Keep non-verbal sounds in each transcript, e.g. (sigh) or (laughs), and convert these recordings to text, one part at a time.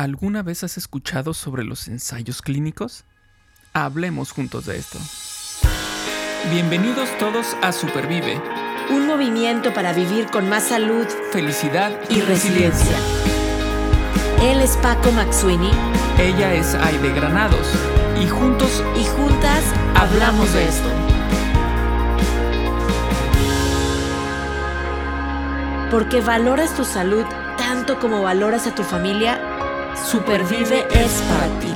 ¿Alguna vez has escuchado sobre los ensayos clínicos? Hablemos juntos de esto. Bienvenidos todos a Supervive. Un movimiento para vivir con más salud, felicidad y, resiliencia. Él es Paco Maxuini. Ella es Aide Granados. Y juntos y juntas hablamos de esto. Porque valoras tu salud tanto como valoras a tu familia Supervive es para ti.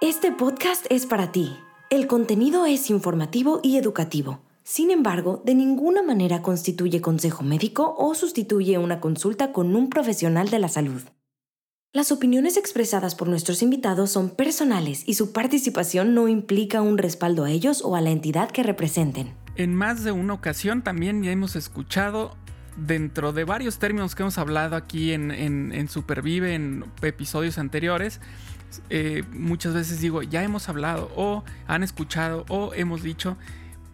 Este podcast es para ti. El contenido es informativo y educativo. Sin embargo, de ninguna manera constituye consejo médico o sustituye una consulta con un profesional de la salud. Las opiniones expresadas por nuestros invitados son personales y su participación no implica un respaldo a ellos o a la entidad que representen. En más de una ocasión también ya hemos escuchado dentro de varios términos que hemos hablado aquí en, Supervive, en episodios anteriores, eh, muchas veces digo, ya hemos hablado, o han escuchado, o hemos dicho,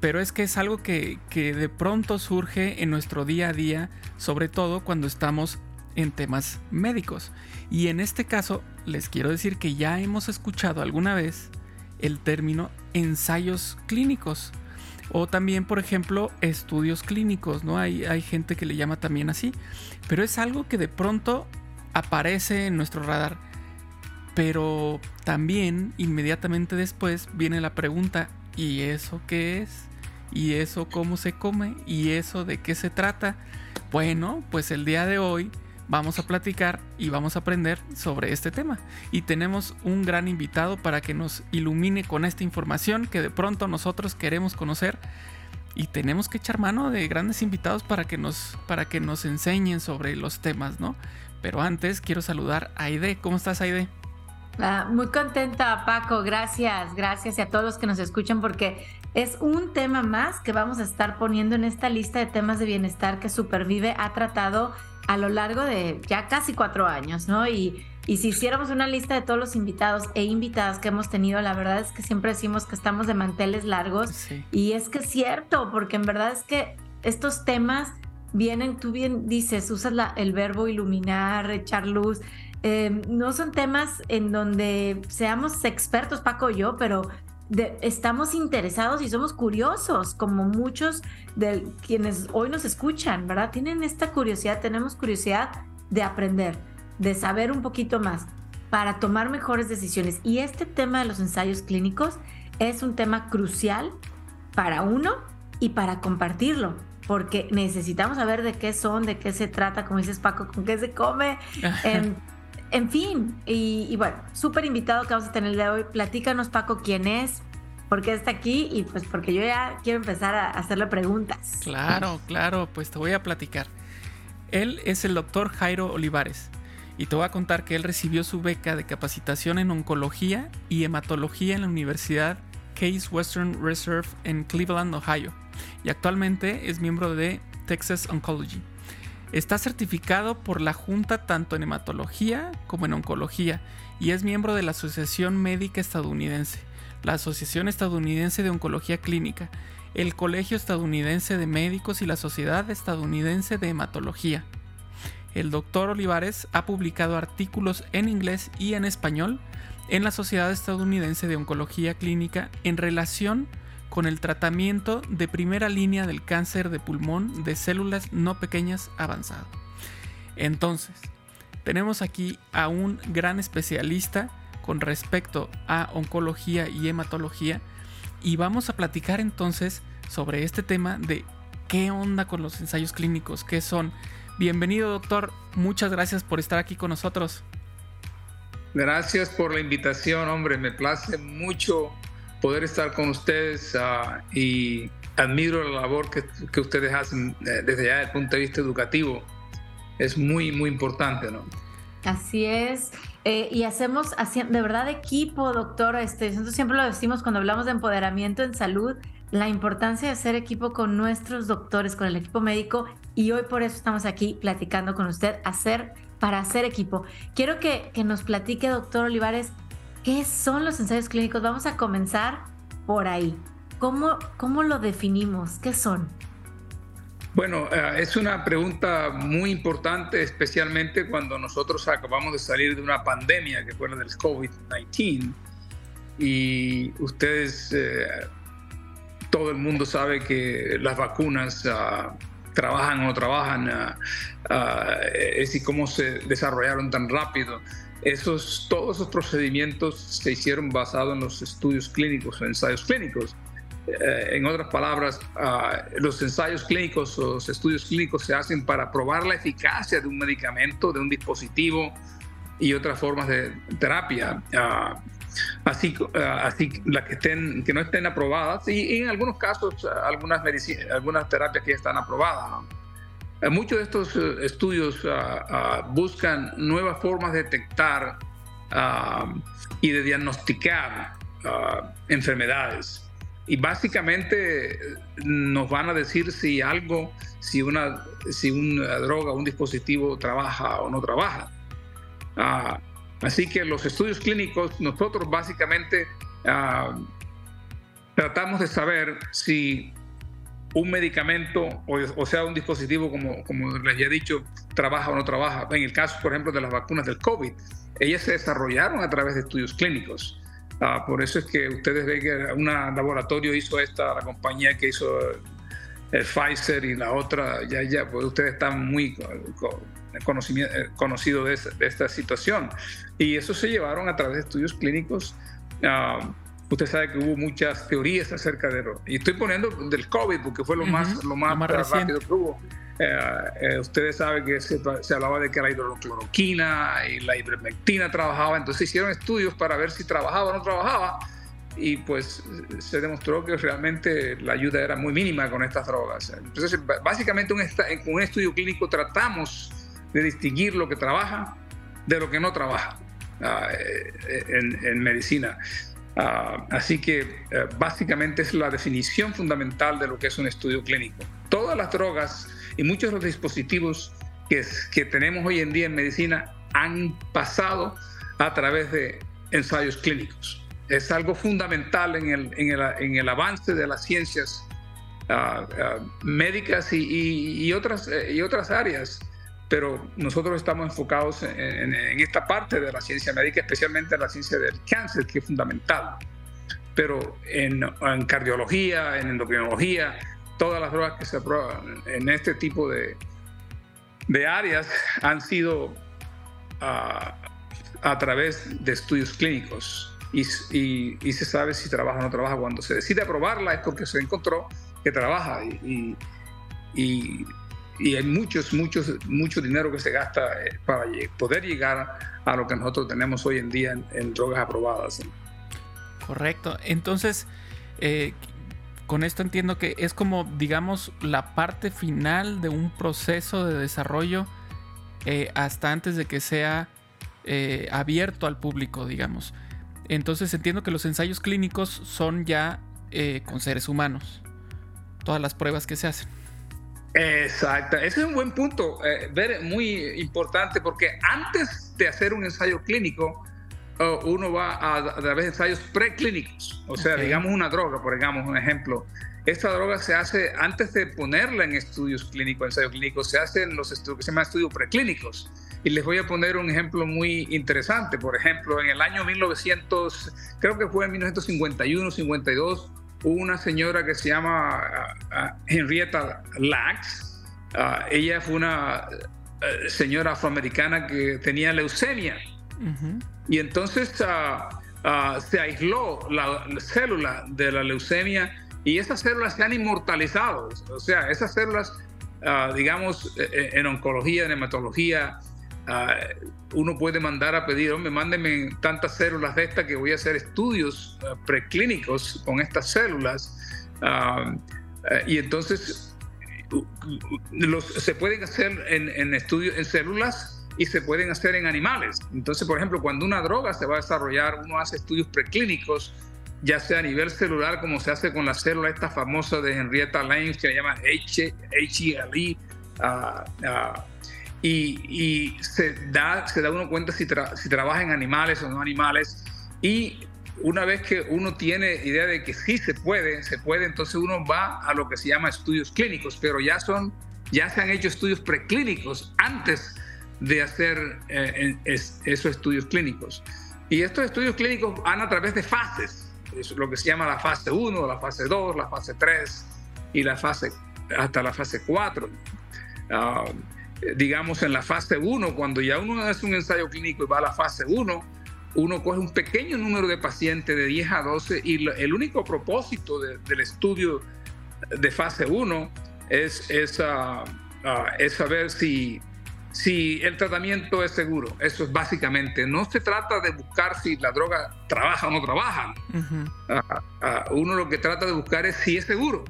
pero es que es algo que, que de pronto surge en nuestro día a día, sobre todo cuando estamos en temas médicos. Y en este caso, les quiero decir que ya hemos escuchado alguna vez el término ensayos clínicos. O también, por ejemplo, estudios clínicos, ¿no? Hay, hay gente que le llama también así. Pero es algo que de pronto aparece en nuestro radar. Pero también, inmediatamente después, viene la pregunta, ¿y eso qué es? ¿Y eso cómo se come? ¿Y eso de qué se trata? Bueno, pues el día de hoy vamos a platicar y vamos a aprender sobre este tema. Y tenemos un gran invitado para que nos ilumine con esta información que de pronto nosotros queremos conocer. Y tenemos que echar mano de grandes invitados para que nos, para que nos enseñen sobre los temas, ¿no? Pero antes quiero saludar a Aide. ¿Cómo estás, Aide? Ah, muy contenta, Paco. Gracias, gracias a todos los que nos escuchan porque es un tema más que vamos a estar poniendo en esta lista de temas de bienestar que Supervive ha tratado a lo largo de ya casi cuatro años, ¿no? Y, y si hiciéramos una lista de todos los invitados e invitadas que hemos tenido, la verdad es que siempre decimos que estamos de manteles largos. Y es que es cierto, porque en verdad es que estos temas vienen, tú bien dices, usas la, el verbo iluminar, echar luz. Eh, no son temas en donde seamos expertos, Paco y yo, pero estamos interesados y somos curiosos, como muchos de quienes hoy nos escuchan, ¿verdad? Tienen esta curiosidad, tenemos curiosidad de aprender, de saber un poquito más para tomar mejores decisiones. Y este tema de los ensayos clínicos es un tema crucial para uno y para compartirlo, porque necesitamos saber de qué son, de qué se trata, como dices Paco, con qué se come. (laughs) En fin, y, bueno, súper invitado que vamos a tener el de hoy. Platícanos, Paco, quién es, por qué está aquí y pues porque yo ya quiero empezar a hacerle preguntas. Claro, claro, pues te voy a platicar. Él es el doctor Jairo Olivares y te voy a contar que él recibió su beca de capacitación en oncología y hematología en la Universidad Case Western Reserve en Cleveland, Ohio, y actualmente es miembro de Texas Oncology. Está certificado por la Junta tanto en hematología como en oncología y es miembro de la Asociación Médica Estadounidense, la Asociación Estadounidense de Oncología Clínica, el Colegio Estadounidense de Médicos y la Sociedad Estadounidense de Hematología. El doctor Olivares ha publicado artículos en inglés y en español en la Sociedad Estadounidense de Oncología Clínica en relación con el tratamiento de primera línea del cáncer de pulmón de células no pequeñas avanzado. Entonces, tenemos aquí a un gran especialista con respecto a oncología y hematología y vamos a platicar entonces sobre este tema de qué onda con los ensayos clínicos, qué son. Bienvenido doctor, muchas gracias por estar aquí con nosotros. Gracias por la invitación, hombre, me place mucho poder estar con ustedes ah, y admiro la labor que, que ustedes hacen eh, desde ya desde el punto de vista educativo. Es muy, muy importante, ¿no? Así es. Eh, y hacemos de verdad equipo, doctor. Este, nosotros siempre lo decimos cuando hablamos de empoderamiento en salud, la importancia de hacer equipo con nuestros doctores, con el equipo médico. Y hoy por eso estamos aquí platicando con usted, hacer para hacer equipo. Quiero que, que nos platique, doctor Olivares, ¿Qué son los ensayos clínicos? Vamos a comenzar por ahí. ¿Cómo, cómo lo definimos? ¿Qué son? Bueno, eh, es una pregunta muy importante, especialmente cuando nosotros acabamos de salir de una pandemia que fue la del COVID-19 y ustedes, eh, todo el mundo sabe que las vacunas ah, trabajan o no trabajan, uh, es y cómo se desarrollaron tan rápido. Esos, todos esos procedimientos se hicieron basados en los estudios clínicos, en ensayos clínicos. Eh, en otras palabras, ah, los ensayos clínicos o los estudios clínicos se hacen para probar la eficacia de un medicamento, de un dispositivo y otras formas de terapia. Uh, así, así las que, estén, que no estén aprobadas y, en algunos casos algunas, algunas terapias que ya están aprobadas. Muchos de estos eh, estudios buscan nuevas formas de detectar y de diagnosticar enfermedades y básicamente nos van a decir si algo, si una, si una droga, un dispositivo trabaja o no trabaja. Ah, así que los estudios clínicos, nosotros básicamente ah, tratamos de saber si un medicamento, o, sea, un dispositivo, como, les he dicho, trabaja o no trabaja. En el caso, por ejemplo, de las vacunas del COVID, ellas se desarrollaron a través de estudios clínicos. Ah, por eso es que ustedes ven que un laboratorio hizo esta, la compañía que hizo el Pfizer y la otra, ya, ya, pues ustedes están muy eh, conocidos de, esta situación. Y eso se llevaron a través de estudios clínicos. Uh, usted sabe que hubo muchas teorías acerca de lo. Y estoy poniendo del COVID porque fue lo más, lo más, rápido que hubo. Eh, eh, ustedes saben que se, hablaba de que la hidrocloroquina y la ivermectina trabajaba, entonces hicieron estudios para ver si trabajaba o no trabajaba y pues se demostró que realmente la ayuda era muy mínima con estas drogas. Entonces, básicamente un, en un estudio clínico tratamos de distinguir lo que trabaja de lo que no trabaja eh, en, medicina. Ah, así que básicamente es la definición fundamental de lo que es un estudio clínico. Todas las drogas y muchos de los dispositivos que, que tenemos hoy en día en medicina han pasado a través de ensayos clínicos. Es algo fundamental en el, en el, en el avance de las ciencias ah, médicas y, y, otras, y otras áreas, pero nosotros estamos enfocados en, en, esta parte de la ciencia médica, especialmente en la ciencia del cáncer, que es fundamental. Pero en, en cardiología, en endocrinología, todas las drogas que se aprueban en este tipo de, de áreas han sido ah, a través de estudios clínicos y, y, se sabe si trabaja o no trabaja. Cuando se decide aprobarla es porque se encontró que trabaja y, y, y hay muchos, muchos, mucho dinero que se gasta eh, para poder llegar a lo que nosotros tenemos hoy en día en, drogas aprobadas. Correcto. Entonces, eh, con esto entiendo que es como, digamos, la parte final de un proceso de desarrollo eh, hasta antes de que sea abierto al público, digamos. Entonces entiendo que los ensayos clínicos son ya con seres humanos. Todas las pruebas que se hacen. Exacto, ese es un buen punto, ver, muy importante, porque antes de hacer un ensayo clínico, uno va a, través de ensayos preclínicos, o sea, digamos una droga, por digamos un ejemplo. Esta droga se hace antes de ponerla en estudios clínicos, ensayos clínicos, se hace en los estudios que se llaman estudios preclínicos. Y les voy a poner un ejemplo muy interesante. Por ejemplo, en el año 1900, creo que fue en 1951, 52, hubo una señora que se llama Henrietta Lacks. Ah, ella fue una eh, señora afroamericana que tenía leucemia. Y entonces ah, ah, se aisló la, célula de la leucemia y esas células se han inmortalizado. O sea, esas células, ah, digamos, e, e, en oncología, en hematología, uno puede mandar a pedir, hombre, mándenme tantas células de estas que voy a hacer estudios preclínicos con estas células. y entonces los, se pueden hacer en, en estudios en células y se pueden hacer en animales. Entonces, por ejemplo, cuando una droga se va a desarrollar, uno hace estudios preclínicos, ya sea a nivel celular, como se hace con la célula esta famosa de Henrietta Lacks, que se llama uh, uh, y, y, se, da, se da uno cuenta si, si trabaja en animales o no animales, y una vez que uno tiene idea de que sí se puede, se puede, entonces uno va a lo que se llama estudios clínicos, pero ya son, ya se han hecho estudios preclínicos antes de hacer eh, esos estudios clínicos. Y estos estudios clínicos van a través de fases, es lo que se llama la fase 1, la fase 2, la fase 3 y la fase hasta la fase 4. Ah, digamos en la fase 1, cuando ya uno hace un ensayo clínico y va a la fase 1, uno coge un pequeño número de pacientes de 10 a 12 y el único propósito del estudio de fase 1 es, es, ah, ah, es saber si, si el tratamiento es seguro. Eso es básicamente. No se trata de buscar si la droga trabaja o no trabaja. Ah, uno lo que trata de buscar es si es seguro.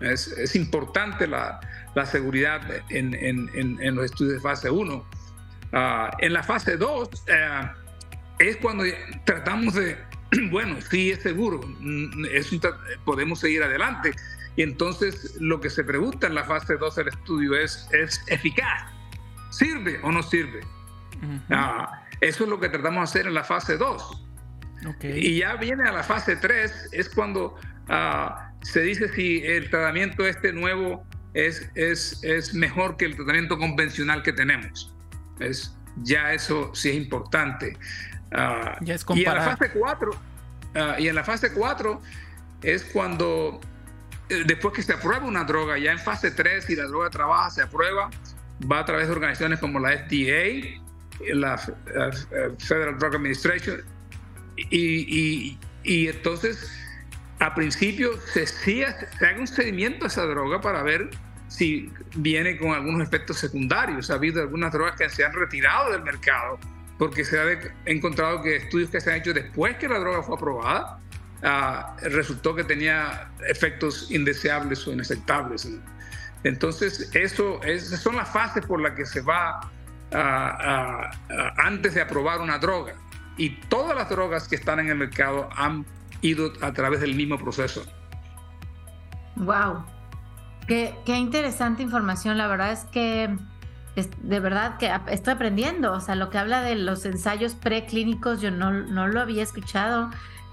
Es, es importante la, la seguridad en, en, en, los estudios de fase 1. en la fase 2, es cuando tratamos de, (clears throat) bueno, sí es seguro, mm, podemos seguir adelante. Y entonces lo que se pregunta en la fase 2 del estudio es, ¿es eficaz? ¿Sirve o no sirve? Ah, eso es lo que tratamos de hacer en la fase 2. Y ya viene a la fase 3, es cuando ah, se dice si el tratamiento este nuevo es, es, es mejor que el tratamiento convencional que tenemos. Es, ya eso sí es importante. Ah, y en la fase 4, ah, y en la fase 4 es cuando, eh, después que se aprueba una droga, ya en fase 3, y la droga trabaja, se aprueba, va a través de organizaciones como la FDA, la eh, Federal Drug Administration, y, y, entonces a principio se, se haga un seguimiento a esa droga para ver si viene con algunos efectos secundarios. Ha habido algunas drogas que se han retirado del mercado porque se ha encontrado que estudios que se han hecho después que la droga fue aprobada, ah, resultó que tenía efectos indeseables o inaceptables. Entonces, eso, esas son las fases por las que se va ah, ah, antes de aprobar una droga. Y todas las drogas que están en el mercado han ido a través del mismo proceso. Wow, qué, qué interesante información. La verdad es que de verdad que estoy aprendiendo, o sea, lo que habla de los ensayos preclínicos yo no, no lo había escuchado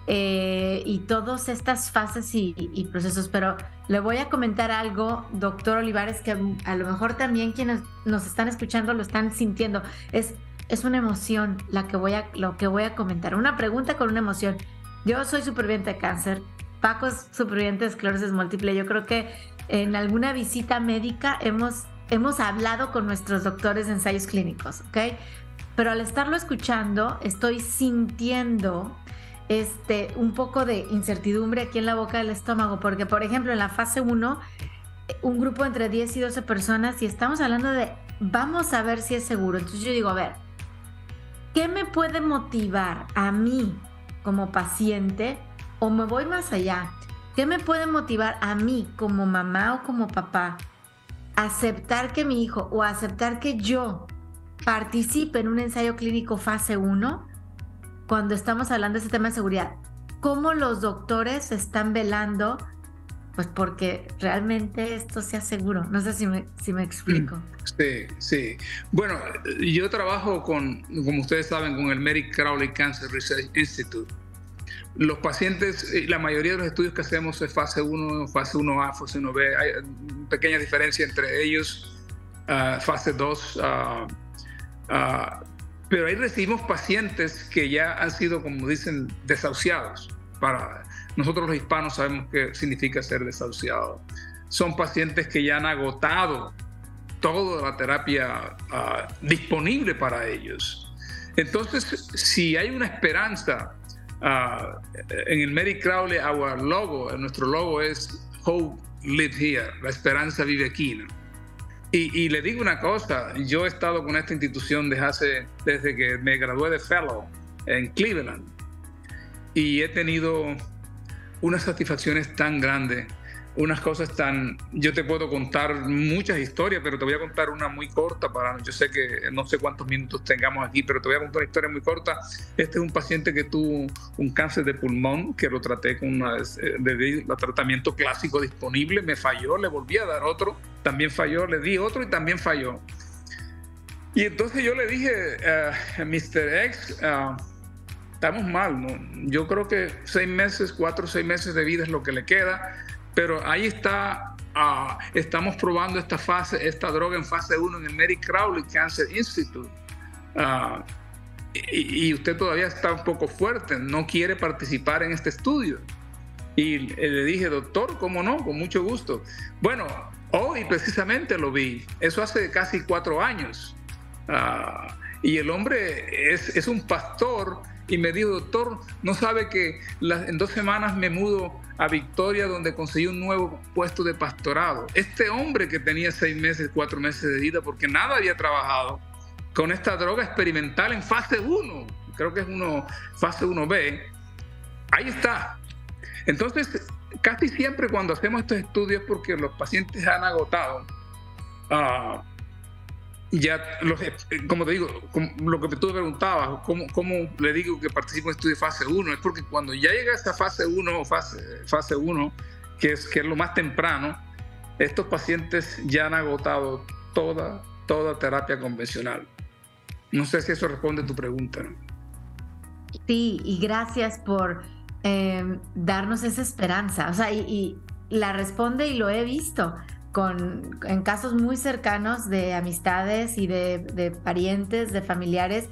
eh, y todas estas fases y, procesos, pero le voy a comentar algo, doctor Olivares, que a lo mejor también quienes nos están escuchando lo están sintiendo, es, es una emoción la que voy a, lo que voy a comentar, una pregunta con una emoción. Yo soy superviviente de cáncer, Paco es superviviente de esclerosis múltiple, yo creo que en alguna visita médica hemos hemos hablado con nuestros doctores de ensayos clínicos, ¿ok? Pero al estarlo escuchando, estoy sintiendo este, un poco de incertidumbre aquí en la boca del estómago, porque por ejemplo en la fase 1, un grupo entre 10 y 12 personas y estamos hablando de, vamos a ver si es seguro. Entonces yo digo, a ver, ¿qué me puede motivar a mí como paciente? O me voy más allá, ¿qué me puede motivar a mí como mamá o como papá aceptar que mi hijo o aceptar que yo participe en un ensayo clínico fase 1 cuando estamos hablando de ese tema de seguridad. ¿Cómo los doctores están velando? Pues porque realmente esto sea seguro. No sé si me, si me explico. Sí, sí. Bueno, yo trabajo con, como ustedes saben, con el Merrick Crowley Cancer Research Institute los pacientes, eh, la mayoría de los estudios que hacemos es fase 1, fase 1A, fase 1B. Hay pequeña diferencia entre ellos, ah, fase 2. Ah, ah, pero ahí recibimos pacientes que ya han sido, como dicen, desahuciados. Para nosotros los hispanos sabemos qué significa ser desahuciado. Son pacientes que ya han agotado toda la terapia disponible para ellos. Entonces, si hay una esperanza Ah, en el Mary Crowley, our logo, nuestro logo es Hope Live Here, la esperanza vive aquí. Y, le digo una cosa, yo he estado con esta institución desde, hace, desde que me gradué de Fellow en Cleveland y he tenido unas satisfacciones tan grandes unas cosas tan... Yo te puedo contar muchas historias, pero te voy a contar una muy corta para... Yo sé que no sé cuántos minutos tengamos aquí, pero te voy a contar una historia muy corta. Este es un paciente que tuvo un cáncer de pulmón, que lo traté con una, de, tratamiento clásico disponible, me falló, le volví a dar otro, también falló, le di otro y también falló. Y entonces yo le dije, a Mr. X, estamos mal. ¿no? Yo creo que seis meses, cuatro o seis meses de vida es lo que le queda, pero ahí está, ah, estamos probando esta fase, esta droga en fase 1 en el Mary Crowley Cancer Institute. Ah, y, usted todavía está un poco fuerte, no quiere participar en este estudio. Y le dije, doctor, ¿cómo no? Con mucho gusto. Bueno, hoy precisamente lo vi. Eso hace casi cuatro años. Ah, y el hombre es, es, un pastor y me dijo, doctor, no sabe que en dos semanas me mudo a Victoria donde conseguí un nuevo puesto de pastorado. Este hombre que tenía seis meses, cuatro meses de vida porque nada había trabajado con esta droga experimental en fase 1, creo que es uno, fase 1B, ahí está. Entonces, casi siempre cuando hacemos estos estudios, porque los pacientes han agotado, uh, ya, los, eh, como te digo, lo que tú preguntabas, ¿cómo, ¿cómo, le digo que participo en estudio fase 1? Es porque cuando ya llega esta fase 1, fase, fase 1, que es, que es lo más temprano, estos pacientes ya han agotado toda, toda terapia convencional. No sé si eso responde a tu pregunta. Sí, y gracias por em, darnos esa esperanza. O sea, y, la responde y lo he visto con, en casos muy cercanos de amistades y de, parientes, de familiares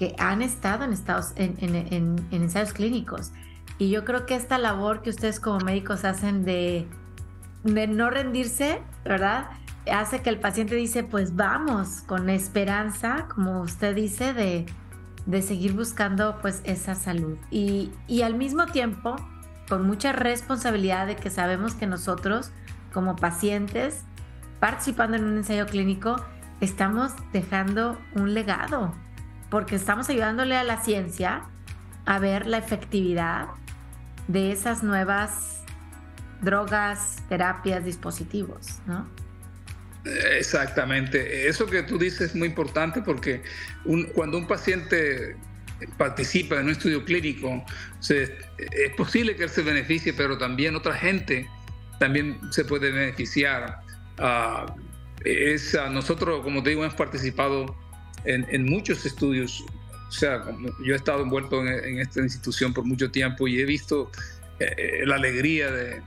que han estado en, estados, en, en, ensayos clínicos. Y yo creo que esta labor que ustedes como médicos hacen de, de no rendirse, ¿verdad? hace que el paciente dice, pues vamos, con esperanza, como usted dice, de, seguir buscando pues esa salud. Y, al mismo tiempo, con mucha responsabilidad de que sabemos que nosotros, como pacientes, participando en un ensayo clínico, estamos dejando un legado, porque estamos ayudándole a la ciencia a ver la efectividad de esas nuevas drogas, terapias, dispositivos, ¿no? Exactamente. Eso que tú dices es muy importante porque cuando un paciente participa en un estudio clínico, es posible que él se beneficie, pero también otra gente también se puede beneficiar. Uh, es, nosotros, como te digo, hemos participado en, muchos estudios. O sea, yo he estado envuelto en, esta institución por mucho tiempo y he visto eh, eh, la alegría de,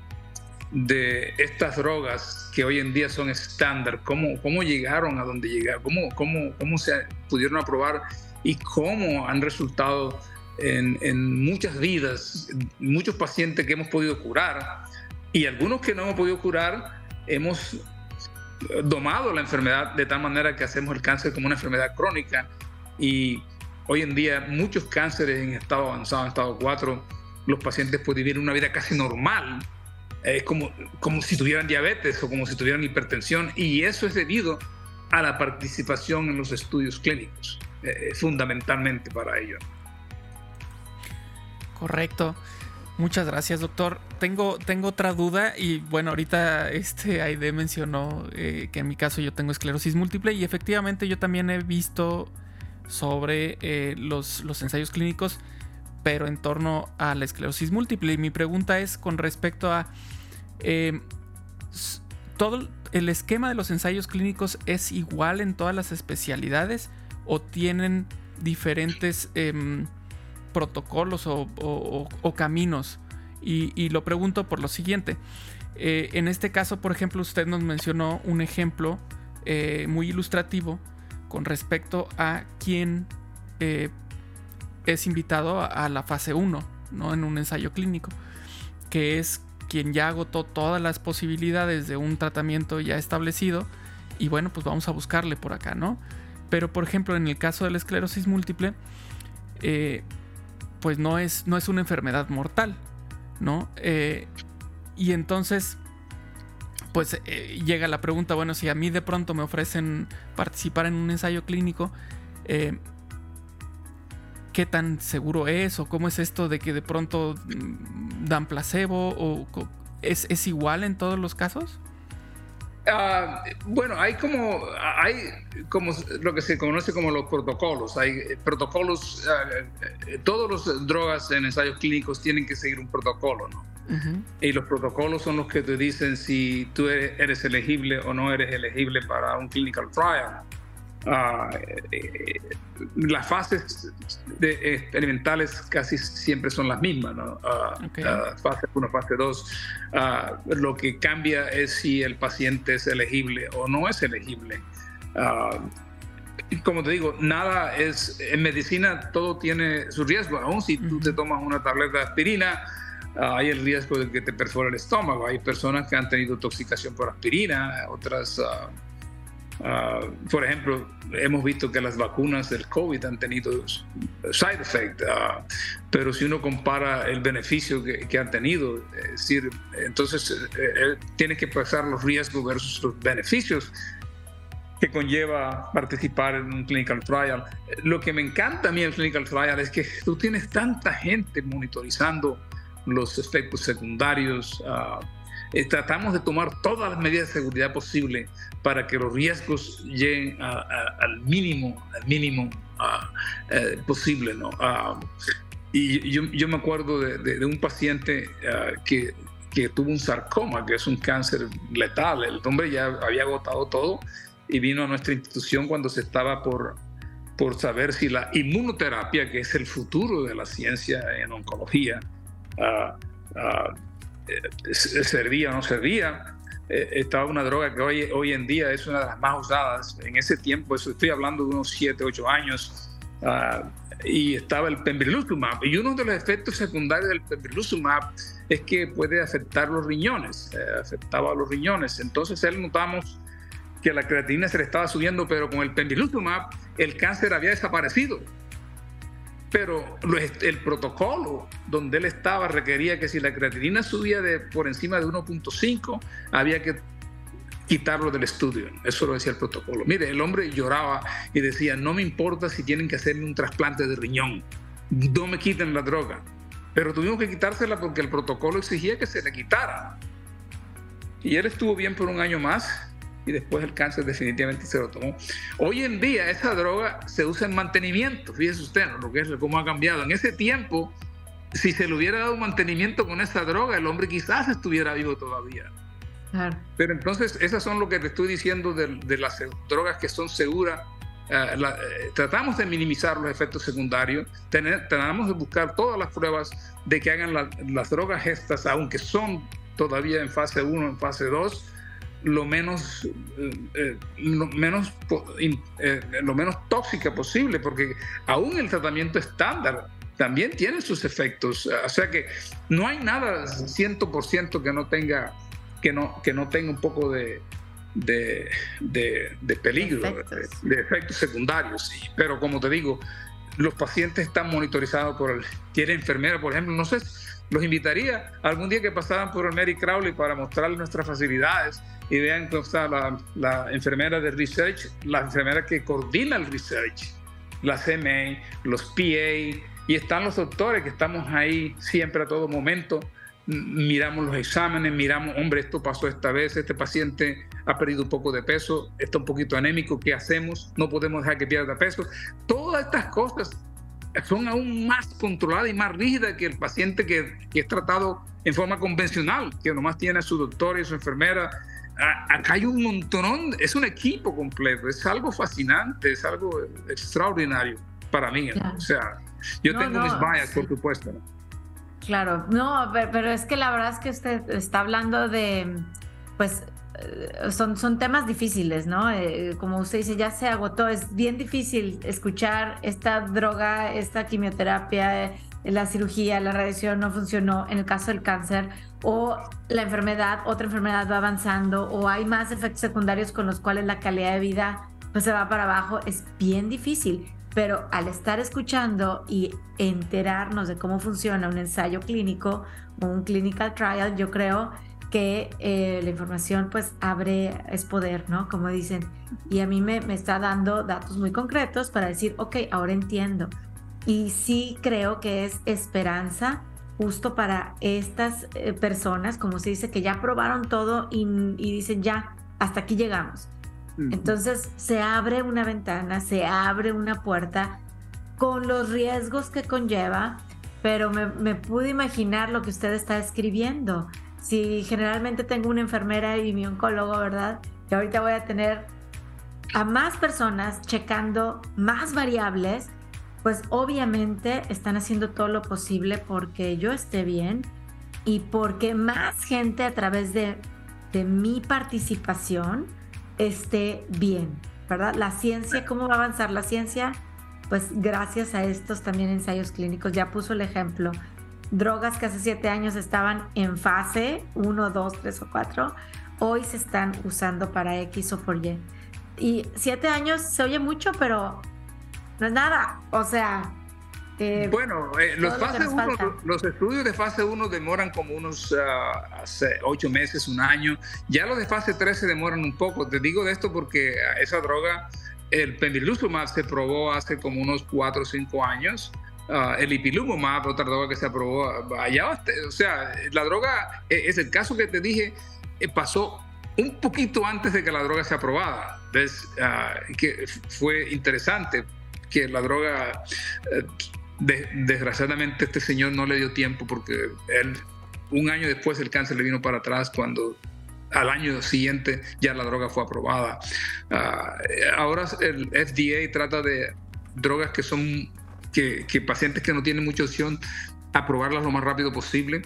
de estas drogas que hoy en día son estándar, cómo, cómo llegaron a donde llegaron, cómo, cómo, cómo se pudieron aprobar y cómo han resultado en, en, muchas vidas, muchos pacientes que hemos podido curar y algunos que no hemos podido curar, hemos domado la enfermedad de tal manera que hacemos el cáncer como una enfermedad crónica y hoy en día muchos cánceres en estado avanzado, en estado 4, los pacientes pueden vivir una vida casi normal es como, como si tuvieran diabetes o como si tuvieran hipertensión y eso es debido a la participación en los estudios clínicos, eh, fundamentalmente para ello. Correcto. Muchas gracias, doctor. Tengo, tengo otra duda y bueno, ahorita este Aide mencionó eh, que en mi caso yo tengo esclerosis múltiple y efectivamente yo también he visto sobre eh, los, los ensayos clínicos pero en torno a la esclerosis múltiple. Y mi pregunta es con respecto a eh, todo el esquema de los ensayos clínicos es igual en todas las especialidades o tienen diferentes em, protocolos o, caminos. Y, lo pregunto por lo siguiente. Eh, en este caso, por ejemplo, usted nos mencionó un ejemplo eh, muy ilustrativo con respecto a quién es invitado a, la fase 1, ¿no? En un ensayo clínico, que es quien ya agotó todas las posibilidades de un tratamiento ya establecido y bueno, pues vamos a buscarle por acá, ¿no? Pero por ejemplo, en el caso de la esclerosis múltiple, eh, pues no es, no es una enfermedad mortal, ¿no? Eh, y entonces, pues eh, llega la pregunta, bueno, si a mí de pronto me ofrecen participar en un ensayo clínico, qué tan seguro es o cómo es esto de que de pronto mm, dan placebo o es, igual en todos los casos? Ah, bueno, hay como, hay como lo que se conoce como los protocolos. Hay protocolos, uh, todas las drogas en ensayos clínicos tienen que seguir un protocolo, ¿no? Y los protocolos son los que te dicen si tú eres, elegible o no eres elegible para un clinical trial. Eh, las fases experimentales casi siempre son las mismas, ¿no? Ah, ah, fase 1, fase 2. lo que cambia es si el paciente es elegible o no es elegible. como te digo, nada es, en medicina todo tiene su riesgo, aún si tú te tomas una tableta de aspirina, hay el riesgo de que te perfore el estómago. Hay personas que han tenido intoxicación por aspirina, otras Ah, por ejemplo, hemos visto que las vacunas del COVID han tenido side effects, uh, pero si uno compara el beneficio que, han tenido, es decir, entonces eh, eh, que pasar los riesgos versus los beneficios que conlleva participar en un clinical trial. Lo que me encanta a mí el clinical trial es que tú tienes tanta gente monitorizando los efectos secundarios. Uh, eh, tratamos de tomar todas las medidas de seguridad posible para que los riesgos lleguen al mínimo, al mínimo eh, posible. ¿no? y yo, me acuerdo de, un paciente ah, que, que, tuvo un sarcoma, que es un cáncer letal. El hombre ya había agotado todo y vino a nuestra institución cuando se estaba por, por saber si la inmunoterapia, que es el futuro de la ciencia en oncología, uh, eh, servía o no servía. Eh, estaba una droga que hoy, en día es una de las más usadas. En ese tiempo, eso estoy hablando de unos 7, 8 años, ah, y estaba el pembrolizumab. Y uno de los efectos secundarios del pembrolizumab es que puede afectar los riñones, eh, afectaba los riñones. Entonces él notamos que la creatina se le estaba subiendo, pero con el pembrolizumab el cáncer había desaparecido pero el protocolo donde él estaba requería que si la creatinina subía de, por encima de 1.5, había que quitarlo del estudio. Eso lo decía el protocolo. Mire, el hombre lloraba y decía, no me importa si tienen que hacerme un trasplante de riñón, no me quiten la droga. Pero tuvimos que quitársela porque el protocolo exigía que se le quitara. Y él estuvo bien por un año más y después el cáncer definitivamente se lo tomó. Hoy en día esa droga se usa en mantenimiento, fíjese usted lo que es, cómo ha cambiado. En ese tiempo, si se le hubiera dado mantenimiento con esa droga, el hombre quizás estuviera vivo todavía. Pero entonces, esas son lo que te estoy diciendo de, las drogas que son seguras. Eh, eh, tratamos de minimizar los efectos secundarios, tratamos de buscar todas las pruebas de que hagan las drogas estas, aunque son todavía en fase 1, en fase 2, lo menos, eh, eh, lo, menos eh, lo menos tóxica posible, porque aún el tratamiento estándar también tiene sus efectos. O sea que no hay nada 100% que no tenga, que no, que no tenga un poco de, de, de, peligro, de efectos. secundarios. Pero como te digo, los pacientes están monitorizados por el... Tiene enfermera, por ejemplo, no sé, los invitaría algún día que pasaran por el Mary Crowley para mostrarles nuestras facilidades y vean cómo está la, enfermera de research, la enfermera que coordina el research, la CMA, los PA, y están los doctores que estamos ahí siempre a todo momento. Miramos los exámenes, miramos, hombre, esto pasó esta vez, este paciente ha perdido un poco de peso, está un poquito anémico, ¿qué hacemos? No podemos dejar que pierda peso. Todas estas cosas son aún más controladas y más rígidas que el paciente que, que es tratado en forma convencional, que nomás tiene a su doctor y su enfermera acá hay un montón, es un equipo completo, es algo fascinante, es algo extraordinario para mí. O sea, yo tengo mis bias, por supuesto. Claro, no, pero, es que la verdad es que usted está hablando de, pues, son, son temas difíciles, ¿no? Eh, como usted dice, ya se agotó, es bien difícil escuchar esta droga, esta quimioterapia, la cirugía, la radiación no funcionó en el caso del cáncer o la enfermedad, otra enfermedad va avanzando o hay más efectos secundarios con los cuales la calidad de vida pues se va para abajo, es bien difícil. Pero al estar escuchando y enterarnos de cómo funciona un ensayo clínico, un clinical trial, yo creo que eh, la información pues abre, es poder, ¿no? Como dicen. Y a mí me, me está dando datos muy concretos para decir, ok, ahora entiendo. Y sí creo que es esperanza justo para estas eh, personas, como se dice, que ya probaron todo y, dicen, ya, hasta aquí llegamos. Entonces se abre una ventana, se abre una puerta con los riesgos que conlleva, pero me, me pude imaginar lo que usted está escribiendo. Si generalmente tengo una enfermera y mi oncólogo, ¿verdad? Y ahorita voy a tener a más personas checando más variables, pues obviamente están haciendo todo lo posible porque yo esté bien y porque más gente a través de, de mi participación esté bien, ¿verdad? La ciencia, ¿cómo va a avanzar la ciencia? Pues gracias a estos también ensayos clínicos, ya puso el ejemplo, drogas que hace siete años estaban en fase 1, 2, 3 o 4, hoy se están usando para X o por Y. Y siete años se oye mucho, pero no es nada. O sea... Eh, bueno, eh, los, los, estudios de fase 1 demoran como unos uh, ocho meses, un año. Ya los de fase 3 se demoran un poco. Te digo de esto porque esa droga, el pembrolizumab se probó hace como unos cuatro o cinco años. Uh, el ipilimumab, otra droga que se aprobó allá, o sea, la droga, e, es el caso que te dije, eh, pasó un poquito antes de que la droga sea aprobada. ¿Ves? Ah, que fue interesante que la droga, eh, desgraciadamente este señor no le dio tiempo porque él, un año después el cáncer le vino para atrás cuando al año siguiente ya la droga fue aprobada. Ah, ahora el FDA trata de drogas que son, que, que pacientes que no tienen mucha opción, aprobarlas lo más rápido posible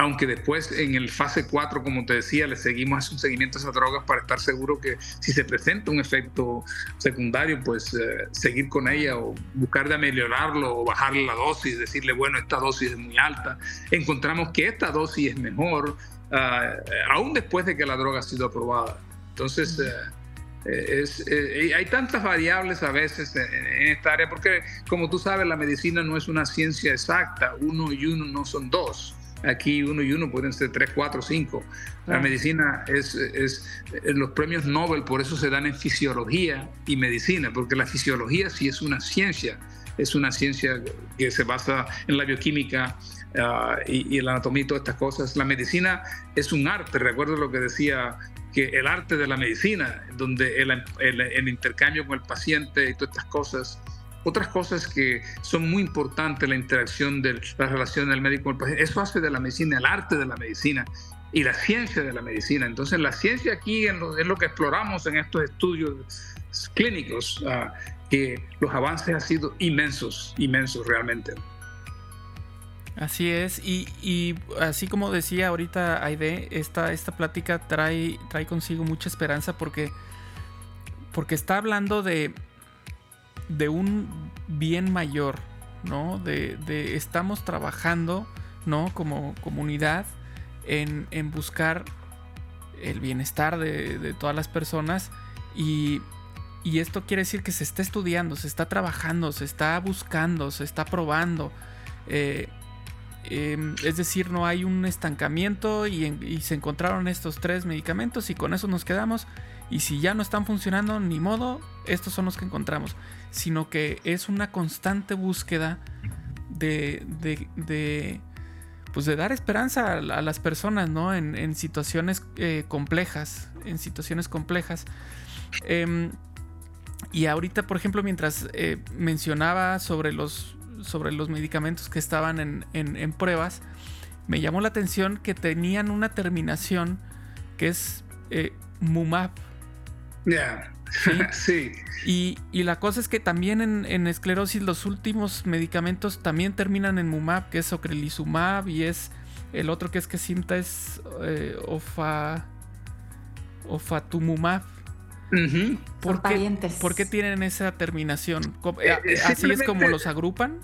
aunque después en el fase 4, como te decía, le seguimos un seguimiento a esas drogas para estar seguro que si se presenta un efecto secundario, pues eh, seguir con ella o buscar de mejorarlo o bajarle la dosis, decirle, bueno, esta dosis es muy alta. Encontramos que esta dosis es mejor, ah, aún después de que la droga ha sido aprobada. Entonces, eh, hay tantas variables a veces en, esta área, porque como tú sabes, la medicina no es una ciencia exacta, uno y uno no son dos. Aquí uno y uno pueden ser tres, cuatro, cinco. La medicina es, es, los premios Nobel, por eso se dan en fisiología y medicina, porque la fisiología sí es una ciencia, es una ciencia que se basa en la bioquímica ah, y, y, la anatomía y todas estas cosas. La medicina es un arte, recuerdo lo que decía que el arte de la medicina, donde el, el, el intercambio con el paciente y todas estas cosas otras cosas que son muy importantes, la interacción de la relación del médico con el paciente, eso hace de la medicina el arte de la medicina y la ciencia de la medicina. Entonces la ciencia aquí es lo, que exploramos en estos estudios clínicos, ah, que los avances han sido inmensos, inmensos realmente. Así es, y, así como decía ahorita Aide, esta, esta plática trae, trae consigo mucha esperanza porque, porque está hablando de, de un bien mayor, ¿no? De, estamos trabajando, ¿no? Como comunidad en, buscar el bienestar de, todas las personas y, esto quiere decir que se está estudiando, se está trabajando, se está buscando, se está probando. Eh, em, es decir, no hay un estancamiento y, se encontraron estos tres medicamentos y con eso nos quedamos. Y si ya no están funcionando, ni modo, estos son los que encontramos. Sino que es una constante búsqueda de, de, pues de dar esperanza a, las personas, ¿no? En, situaciones eh, complejas, en situaciones complejas. Em, y ahorita, por ejemplo, mientras eh, mencionaba sobre los, sobre los medicamentos que estaban en, en, pruebas, me llamó la atención que tenían una terminación que es eh, MUMAP. Ya. ¿Sí? (laughs) Y, la cosa es que también en, esclerosis los últimos medicamentos también terminan en MUMAP, que es ocrelizumab y es el otro que es que cinta es eh, ofa, ofatumumab. ¿Por, qué, tienen esa terminación? Eh, eh, ¿Así es como los agrupan?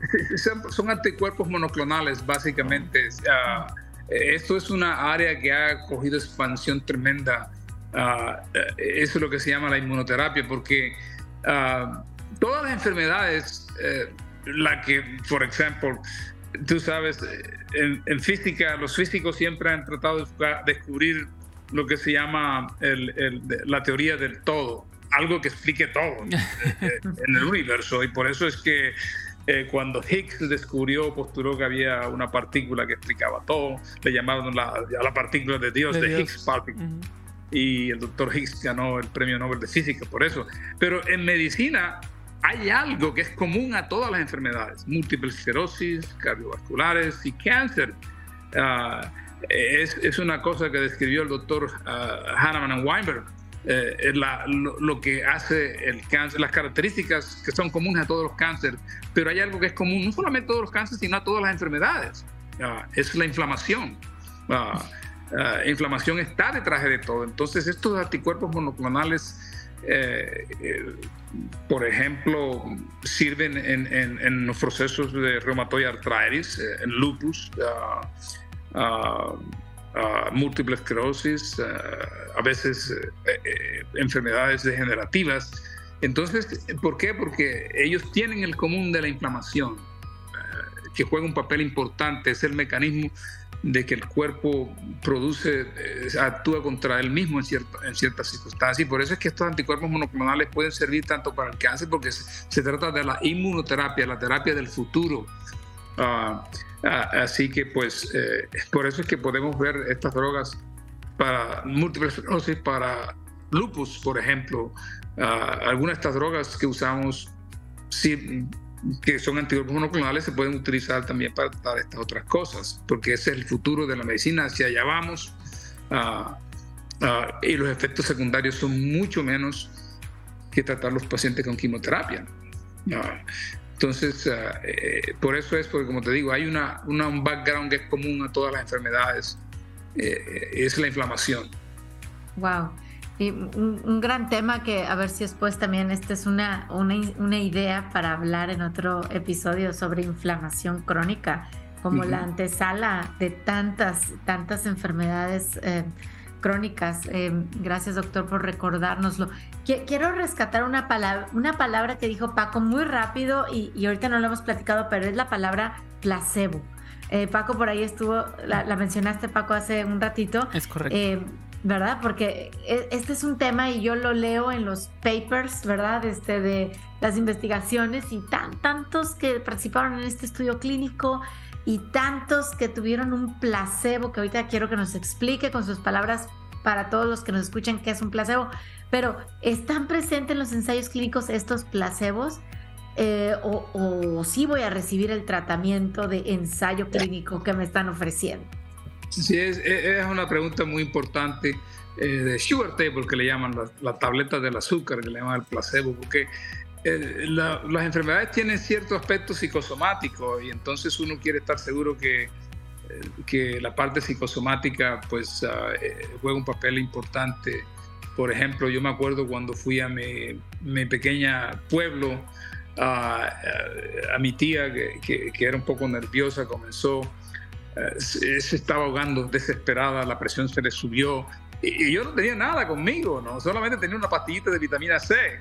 (laughs) Son, anticuerpos monoclonales, básicamente. Ah, esto es una área que ha cogido expansión tremenda Ah, eh, eso es lo que se llama la inmunoterapia, porque ah, todas las enfermedades, eh, la que, por ejemplo, tú sabes, en, física, los físicos siempre han tratado de descubrir lo que se llama la teoría del todo, algo que explique todo (laughs) eh, en el universo, y por eso es que cuando Higgs descubrió, postuló que había una partícula que explicaba todo, le llamaron la, la partícula de Dios, de, Higgs particle y el doctor Higgs ganó el premio Nobel de Física por eso. Pero en medicina hay algo que es común a todas las enfermedades, múltiple esclerosis, cardiovasculares y cáncer. Ah, es, es, una cosa que describió el doctor uh, Hahnemann Weinberg, eh, lo, que hace el cáncer, las características que son comunes a todos los cánceres, pero hay algo que es común no solamente a todos los cánceres, sino a todas las enfermedades. es la inflamación. La inflamación está detrás de todo. Entonces, estos anticuerpos monoclonales, eh, eh, por ejemplo, sirven en, los procesos de reumatoide arthritis, en lupus, múltiple esclerosis, a veces eh, eh, enfermedades degenerativas. Entonces, ¿por qué? Porque ellos tienen el común de la inflamación, eh, que juega un papel importante, es el mecanismo de que el cuerpo produce, actúa contra él mismo en, en ciertas circunstancias. Y por eso es que estos anticuerpos monoclonales pueden servir tanto para el cáncer, porque se, trata de la inmunoterapia, la terapia del futuro. Ah, Ah, así que pues eh, por eso es que podemos ver estas drogas para múltiples esclerosis, para lupus, por ejemplo. Ah, algunas de estas drogas que usamos, que son anticuerpos monoclonales, se pueden utilizar también para tratar estas otras cosas, porque ese es el futuro de la medicina, hacia allá vamos. Y los efectos secundarios son mucho menos que tratar los pacientes con quimioterapia. Entonces, ah, eh, por eso es, porque como te digo, hay una, un background que es común a todas las enfermedades, eh, es la inflamación. Wow. Y un, gran tema que a ver si después también esta es una, una, idea para hablar en otro episodio sobre inflamación crónica, como la antesala de tantas, tantas enfermedades. Eh, crónicas. Em, gracias, doctor, por recordárnoslo. Quiero rescatar una palabra, una palabra que dijo Paco muy rápido y, ahorita no lo hemos platicado, pero es la palabra placebo. Eh, Paco, por ahí estuvo, la, mencionaste, Paco, hace un ratito. Es correcto. Eh, ¿Verdad? Porque e, este es un tema y yo lo leo en los papers, ¿verdad? Este, de las investigaciones y tan, tantos que participaron en este estudio clínico y tantos que tuvieron un placebo, que ahorita quiero que nos explique con sus palabras para todos los que nos escuchan qué es un placebo, pero ¿están presentes en los ensayos clínicos estos placebos? Eh, o, o sí voy a recibir el tratamiento de ensayo clínico que me están ofreciendo? Sí, es, es una pregunta muy importante eh, de sugar table que le llaman la, la, tableta del azúcar, que le llaman el placebo, porque eh, las enfermedades tienen cierto aspecto psicosomático y entonces uno quiere estar seguro que, eh, que la parte psicosomática pues eh, juega un papel importante. Por ejemplo, yo me acuerdo cuando fui a mi, mi pequeña pueblo, a mi tía que, que, era un poco nerviosa, comenzó, se, se, estaba ahogando desesperada, la presión se le subió y, y yo no tenía nada conmigo, ¿no? solamente tenía una pastillita de vitamina C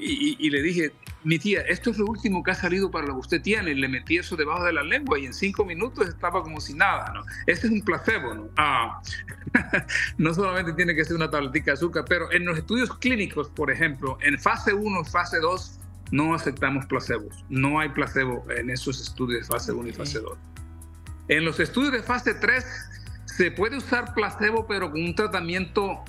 y, le dije, mi tía, esto es lo último que ha salido para lo que usted tiene. le metí eso debajo de la lengua y en cinco minutos estaba como si nada, ¿no? Ese es un placebo, ¿no? Ah, (laughs) no solamente tiene que ser una tabletita de azúcar, pero en los estudios clínicos, por ejemplo, en fase 1, fase 2, no aceptamos placebos. No hay placebo en esos estudios de fase 1 y fase 2. En los estudios de fase 3 se puede usar placebo, pero con un tratamiento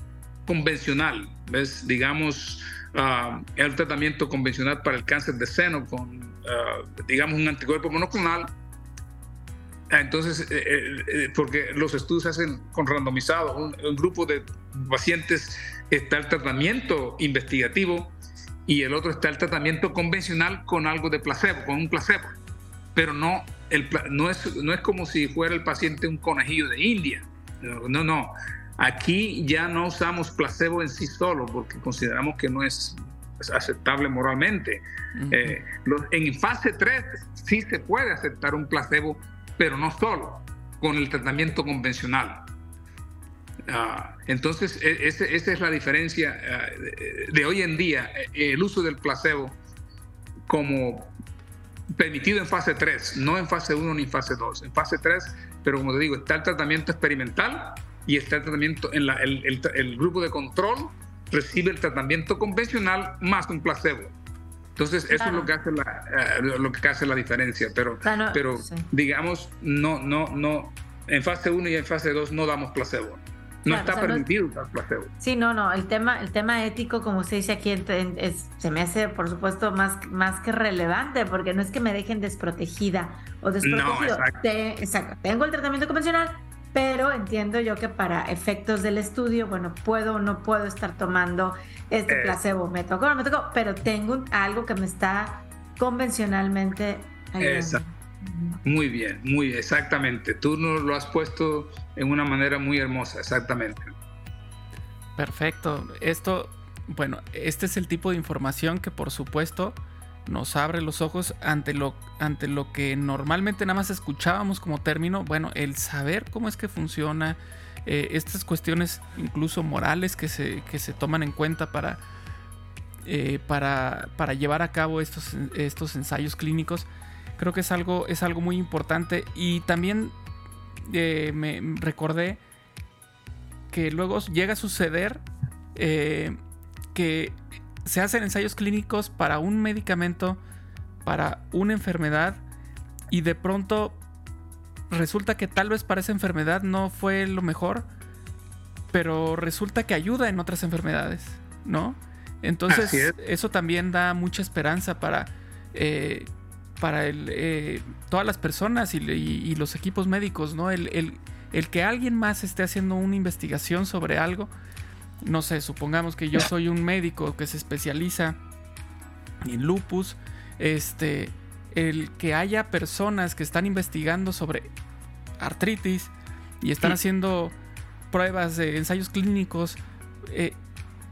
convencional, ¿ves? Digamos, Ah, el tratamiento convencional para el cáncer de seno con, ah, digamos, un anticuerpo monoclonal. Ah, entonces, eh, eh, eh, porque los estudios se hacen con randomizado, un, grupo de pacientes está el tratamiento investigativo y el otro está el tratamiento convencional con algo de placebo, con un placebo. Pero no, el, no, es, no es como si fuera el paciente un conejillo de India. No, no. Aquí ya no usamos placebo en sí solo porque consideramos que no es aceptable moralmente. Eh, en fase 3 sí se puede aceptar un placebo, pero no solo, con el tratamiento convencional. Ah, entonces, e, esa es la diferencia eh, de hoy en día, eh, el uso del placebo como permitido en fase 3, no en fase 1 ni en fase 2. En fase 3, pero como te digo, está el tratamiento experimental y está el tratamiento, en el, grupo de control recibe el tratamiento convencional más un placebo. Entonces, eso es lo que hace la, eh, lo que hace la diferencia. Pero, pero digamos, no, no, no, en fase 1 y en fase 2 no damos placebo. No está permitido dar placebo. Sí, no, no. El tema, el tema ético, como se dice aquí, se me hace, por supuesto, más, más que relevante, porque no es que me dejen desprotegida o desprotegido. No, exacto. exacto. Tengo el tratamiento convencional, pero entiendo yo que para efectos del estudio, bueno, puedo o no puedo estar tomando este eh. placebo, me tocó o no me tocó, pero tengo algo que me está convencionalmente ayudando. Muy bien, muy exactamente. Tú nos lo has puesto en una manera muy hermosa, exactamente. Perfecto. Esto, bueno, este es el tipo de información que por supuesto nos abre los ojos ante lo, ante lo que normalmente nada más escuchábamos como término. Bueno, el saber cómo es que funciona, eh, estas cuestiones incluso morales que se, que se toman en cuenta para, eh, para, para, llevar a cabo estos, estos ensayos clínicos, creo que es algo, es algo muy importante. Y también eh, me recordé que luego llega a suceder que se hacen ensayos clínicos para un medicamento, para una enfermedad, y de pronto resulta que tal vez para esa enfermedad no fue lo mejor, pero resulta que ayuda en otras enfermedades, ¿no? Entonces eso también da mucha esperanza para, eh, para eh, todas las personas y, los equipos médicos, ¿no? el, que alguien más esté haciendo una investigación sobre algo no sé, supongamos que yo soy un médico que se especializa en lupus, este, el que haya personas que están investigando sobre artritis y están haciendo pruebas de ensayos clínicos, eh,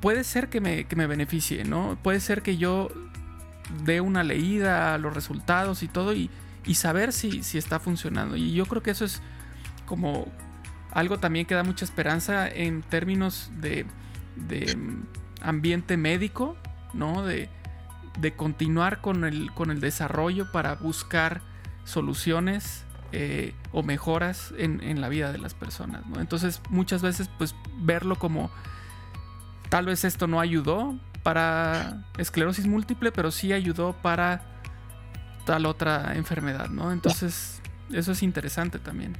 puede ser que me, que me beneficie, ¿no? Puede ser que yo dé una leída a los resultados y todo y, y saber si, si está funcionando. Y yo creo que eso es como, algo también que da mucha esperanza en términos de, ambiente médico, ¿no? De, continuar con el, con el desarrollo para buscar soluciones eh, o mejoras en, la vida de las personas. Entonces muchas veces pues verlo como tal vez esto no ayudó para esclerosis múltiple, pero sí ayudó para tal otra enfermedad, ¿no? Entonces eso es interesante también.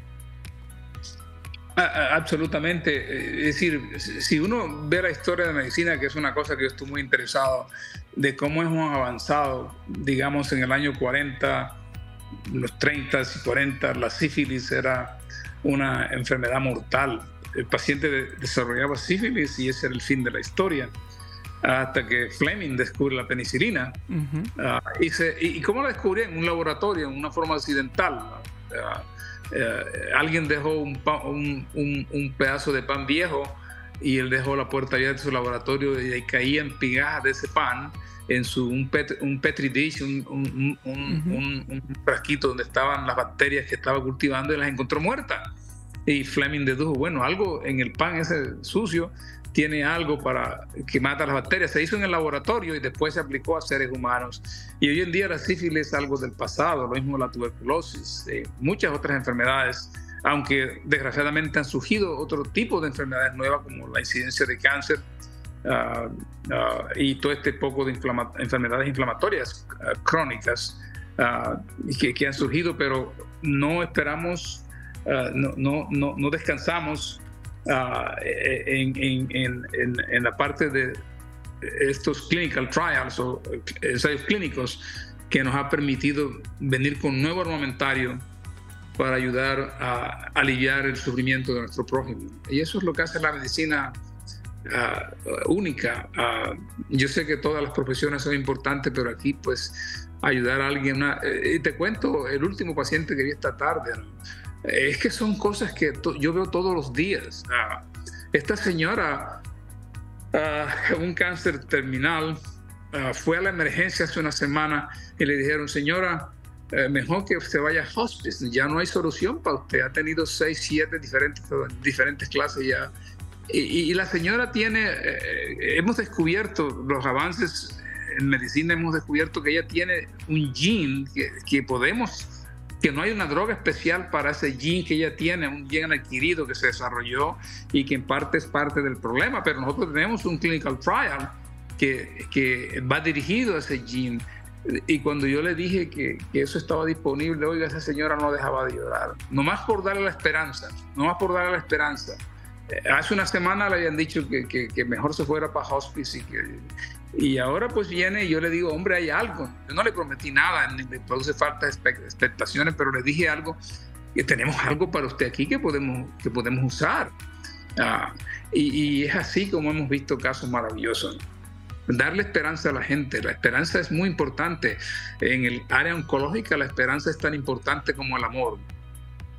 Absolutamente. Eh, es decir, si uno ve la historia de la medicina, que es una cosa que yo estoy muy interesado, de cómo hemos avanzado, digamos, en el año 40, los 30 y 40, la sífilis era una enfermedad mortal. El paciente desarrollaba sífilis y ese era el fin de la historia. Hasta que Fleming descubre la penicilina. Ah, y, y, cómo la descubrió? En un laboratorio, en una forma accidental. Eh, alguien dejó un, un, pedazo de pan viejo y él dejó la puerta abierta de su laboratorio y ahí caían pigajas de ese pan en su, un, un petri dish, un, frasquito donde estaban las bacterias que estaba cultivando y las encontró muertas. Y Fleming dedujo, bueno, algo en el pan ese sucio tiene algo para que mata las bacterias. Se hizo en el laboratorio y después se aplicó a seres humanos. Y hoy en día la sífilis es algo del pasado, lo mismo la tuberculosis, eh, muchas otras enfermedades, aunque desgraciadamente han surgido otro tipo de enfermedades nuevas como la incidencia de cáncer ah, y todo este poco de enfermedades inflamatorias ah, crónicas que, que, han surgido, pero no esperamos, no, no, no, no descansamos Ah, en, en, en, la parte de estos clinical trials o ensayos clínicos que nos ha permitido venir con nuevo armamentario para ayudar a aliviar el sufrimiento de nuestro prójimo. Y eso es lo que hace la medicina ah, única. Ah, yo sé que todas las profesiones son importantes, pero aquí pues ayudar a alguien. Eh, y te cuento el último paciente que vi esta tarde. Es que son cosas que yo veo todos los días. Ah, esta señora, uh, un cáncer terminal, ah, fue a la emergencia hace una semana y le dijeron, señora, eh, mejor que se vaya a hospice, ya no hay solución para usted. Ha tenido seis, siete diferentes, diferentes clases ya. Y, la señora tiene, eh, hemos descubierto los avances en medicina, hemos descubierto que ella tiene un gene que podemos que no hay una droga especial para ese gene que ella tiene, un gene adquirido que se desarrolló y que en parte es parte del problema, pero nosotros tenemos un clinical trial que, que va dirigido a ese gene. Y cuando yo le dije que, que, eso estaba disponible, oiga, esa señora no dejaba de llorar. Nomás por darle la esperanza, nomás por darle la esperanza. Eh, hace una semana le habían dicho que, que, mejor se fuera para hospice y que y ahora pues viene y yo le digo, hombre, hay algo. Yo no le prometí nada, ni le produce falta expectaciones, pero le dije algo. tenemos algo para usted aquí que podemos, que podemos usar. Ah, y, es así como hemos visto casos maravillosos. Darle esperanza a la gente. La esperanza es muy importante. En el área oncológica la esperanza es tan importante como el amor.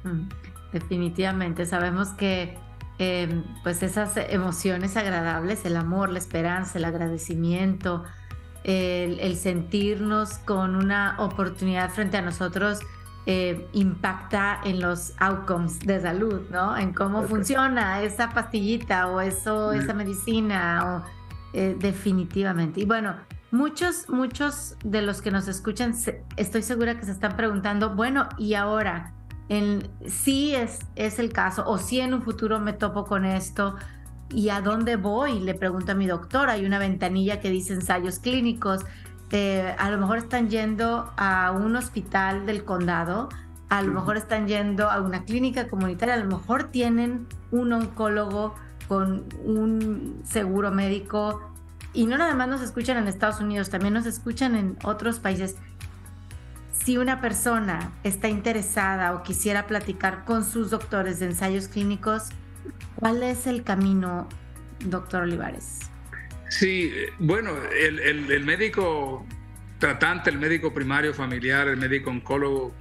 Mm, definitivamente. Sabemos que em, pues esas emociones agradables, el amor, la esperanza, el agradecimiento, el, sentirnos con una oportunidad frente a nosotros, eh, impacta en los outcomes de salud, ¿no? En cómo funciona esa pastillita o eso, esa medicina, o, eh, definitivamente. Y bueno, muchos, muchos de los que nos escuchan, estoy segura que se están preguntando, bueno, ¿y ahora? En, si es, es el caso, o si en un futuro me topo con esto, ¿y a dónde voy? Le pregunto a mi doctor, hay una ventanilla que dice ensayos clínicos, eh, a lo mejor están yendo a un hospital del condado, a lo mejor están yendo a una clínica comunitaria, a lo mejor tienen un oncólogo con un seguro médico y no nada más nos escuchan en Estados Unidos, también nos escuchan en otros países. Si una persona está interesada o quisiera platicar con sus doctores de ensayos clínicos, ¿cuál es el camino, doctor Olivares? Sí, bueno, el, médico tratante, el médico primario familiar, el médico oncólogo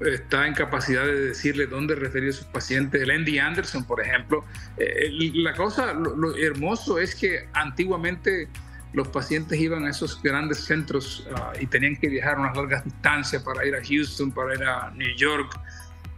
está en capacidad de decirle dónde referir a sus pacientes. El Andy Anderson, por ejemplo. Eh, la cosa, lo, hermoso es que antiguamente los pacientes iban a esos grandes centros ah, y tenían que viajar unas largas distancias para ir a Houston, para ir a New York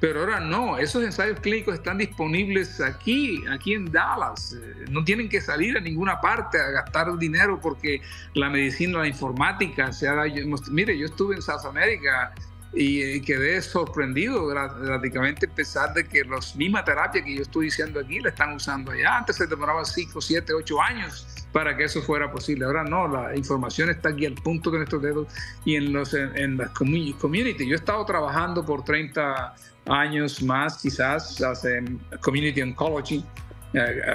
pero ahora no, esos ensayos clínicos están disponibles aquí, aquí en Dallas. Eh, no tienen que salir a ninguna parte a gastar dinero porque la medicina, la informática se ha dado. Mire, yo estuve en South America y quedé sorprendido prácticamente pesar de que la misma terapia que yo estoy diciendo aquí la están usando allá. Antes se demoraba 5, 7, 8 años para que eso fuera posible. Ahora no, la información está aquí al punto de nuestros dedos y en, los, en, las community. Yo he estado trabajando por 30 años más, quizás, hace community oncology,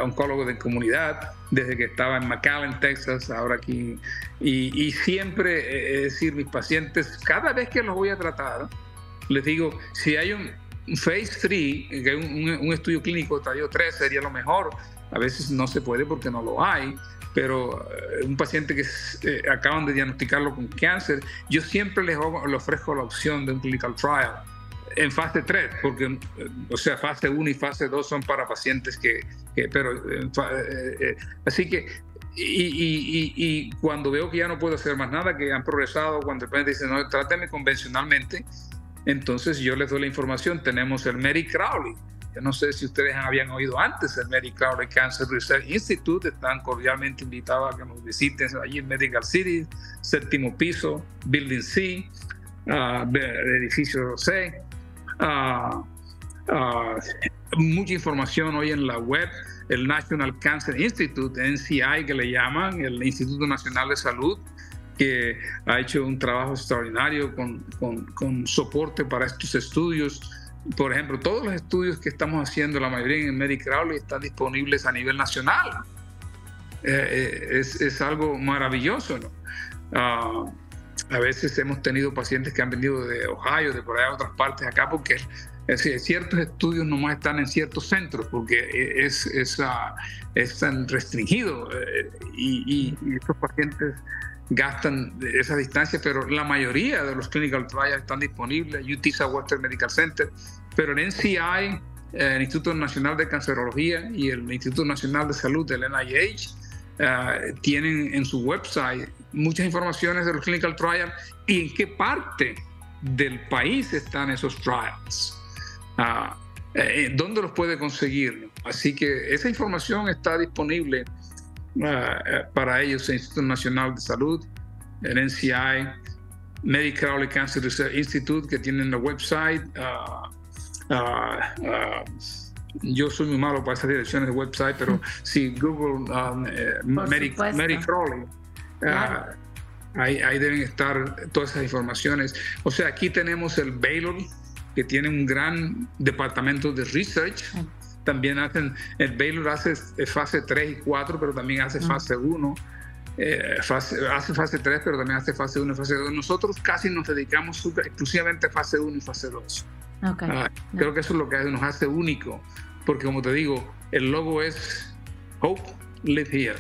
oncólogo de comunidad, desde que estaba en McAllen, Texas, ahora aquí. Y, siempre, eh, es decir, mis pacientes, cada vez que los voy a tratar, les digo, si hay un phase 3, que un, un estudio clínico estadio 3 sería lo mejor. A veces no se puede porque no lo hay, pero eh, un paciente que eh, acaban de diagnosticarlo con cáncer, yo siempre les, ofrezco la opción de un clinical trial en fase 3, porque, eh, o sea, fase 1 y fase 2 son para pacientes que, pero, así que, y, y, cuando veo que ya no puedo hacer más nada, que han progresado, cuando el paciente dice, no, tráteme convencionalmente, entonces yo les doy la información, tenemos el Mary Crowley, no sé si ustedes habían oído antes el Medical Cancer Research Institute. Están cordialmente invitados a que nos visiten allí en Medical City, séptimo piso, Building C, uh, edificio C. Ah, mucha información hoy en la web. El National Cancer Institute, NCI que le llaman, el Instituto Nacional de Salud, que ha hecho un trabajo extraordinario con, con, con soporte para estos estudios por ejemplo, todos los estudios que estamos haciendo, la mayoría en Medicare están disponibles a nivel nacional. Eh, eh, es, algo maravilloso. Ah, a veces hemos tenido pacientes que han venido de Ohio, de por allá otras partes acá, porque ciertos estudios nomás están en ciertos centros, porque es, es, es tan restringido. Eh, y, y estos pacientes gastan esa distancia, pero la mayoría de los clinical trials están disponibles, UTSA Western Medical Center, pero el NCI, eh, el Instituto Nacional de Cancerología y el Instituto Nacional de Salud del NIH eh, tienen en su website muchas informaciones de los clinical trials y en qué parte del país están esos trials. Ah, eh, ¿Dónde los puede conseguir? Así que esa información está disponible eh, para ellos el Instituto Nacional de Salud, el NCI, Medical Cancer Research Institute, que tienen la website. Ah, yo soy muy malo para esas direcciones de website, pero si Google um, eh, ahí, ahí, deben estar todas esas informaciones. O sea, aquí tenemos el Baylor, que tiene un gran departamento de research también hacen, el Baylor hace fase 3 y 4, pero también hace fase 1. Eh, hace fase 3, pero también hace fase 1 y fase 2. Nosotros casi nos dedicamos exclusivamente a fase 1 y fase 2. Ah, creo que eso es lo que nos hace único, porque como te digo, el logo es Hope Live Here,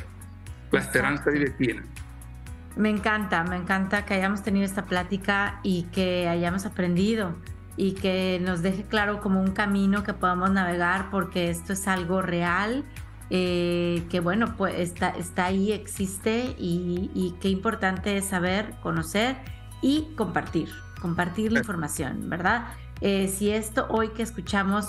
la esperanza vive aquí. Me encanta, me encanta que hayamos tenido esta plática y que hayamos aprendido y que nos deje claro como un camino que podamos navegar porque esto es algo real, eh, que bueno, pues está, está ahí, existe y, y qué importante es saber, conocer y compartir, compartir la información, ¿verdad? Eh, si esto hoy que escuchamos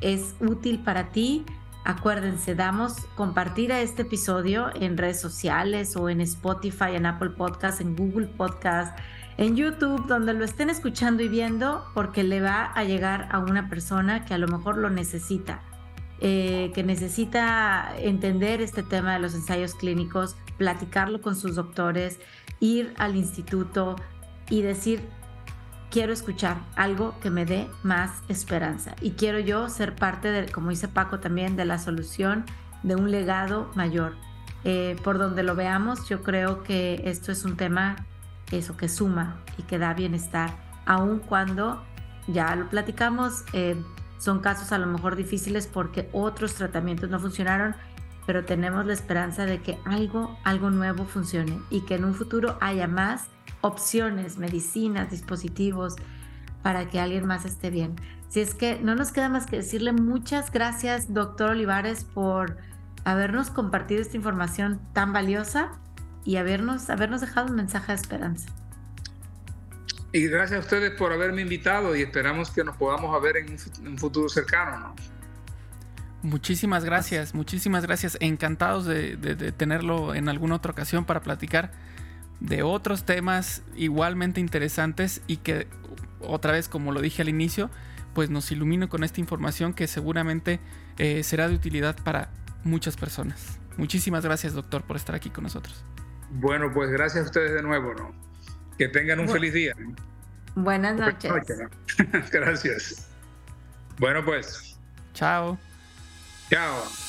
es útil para ti, acuérdense, damos compartir a este episodio en redes sociales o en Spotify, en Apple Podcast, en Google Podcast, en YouTube, donde lo estén escuchando y viendo, porque le va a llegar a una persona que a lo mejor lo necesita. Eh, que necesita entender este tema de los ensayos clínicos, platicarlo con sus doctores, ir al instituto y decir, quiero escuchar algo que me dé más esperanza y quiero yo ser parte de, como dice Paco también, de la solución de un legado mayor. Eh, por donde lo veamos, yo creo que esto es un tema eso que suma y que da bienestar, aun cuando ya lo platicamos, eh, son casos a lo mejor difíciles porque otros tratamientos no funcionaron, pero tenemos la esperanza de que algo, algo nuevo funcione y que en un futuro haya más opciones, medicinas, dispositivos para que alguien más esté bien. Si es que no nos queda más que decirle muchas gracias, doctor Olivares, por habernos compartido esta información tan valiosa y habernos, habernos dejado un mensaje de esperanza. Y gracias a ustedes por haberme invitado y esperamos que nos podamos ver en un futuro cercano. Muchísimas gracias, muchísimas gracias. Encantados de tenerlo en alguna otra ocasión para platicar de otros temas igualmente interesantes y que otra vez como lo dije al inicio pues nos ilumino con esta información que seguramente eh, será de utilidad para muchas personas. Muchísimas gracias doctor por estar aquí con nosotros. Bueno pues gracias a ustedes de nuevo, ¿no? Que tengan un feliz día. Buenas noches. (laughs) gracias. Bueno pues. Chao. Chao.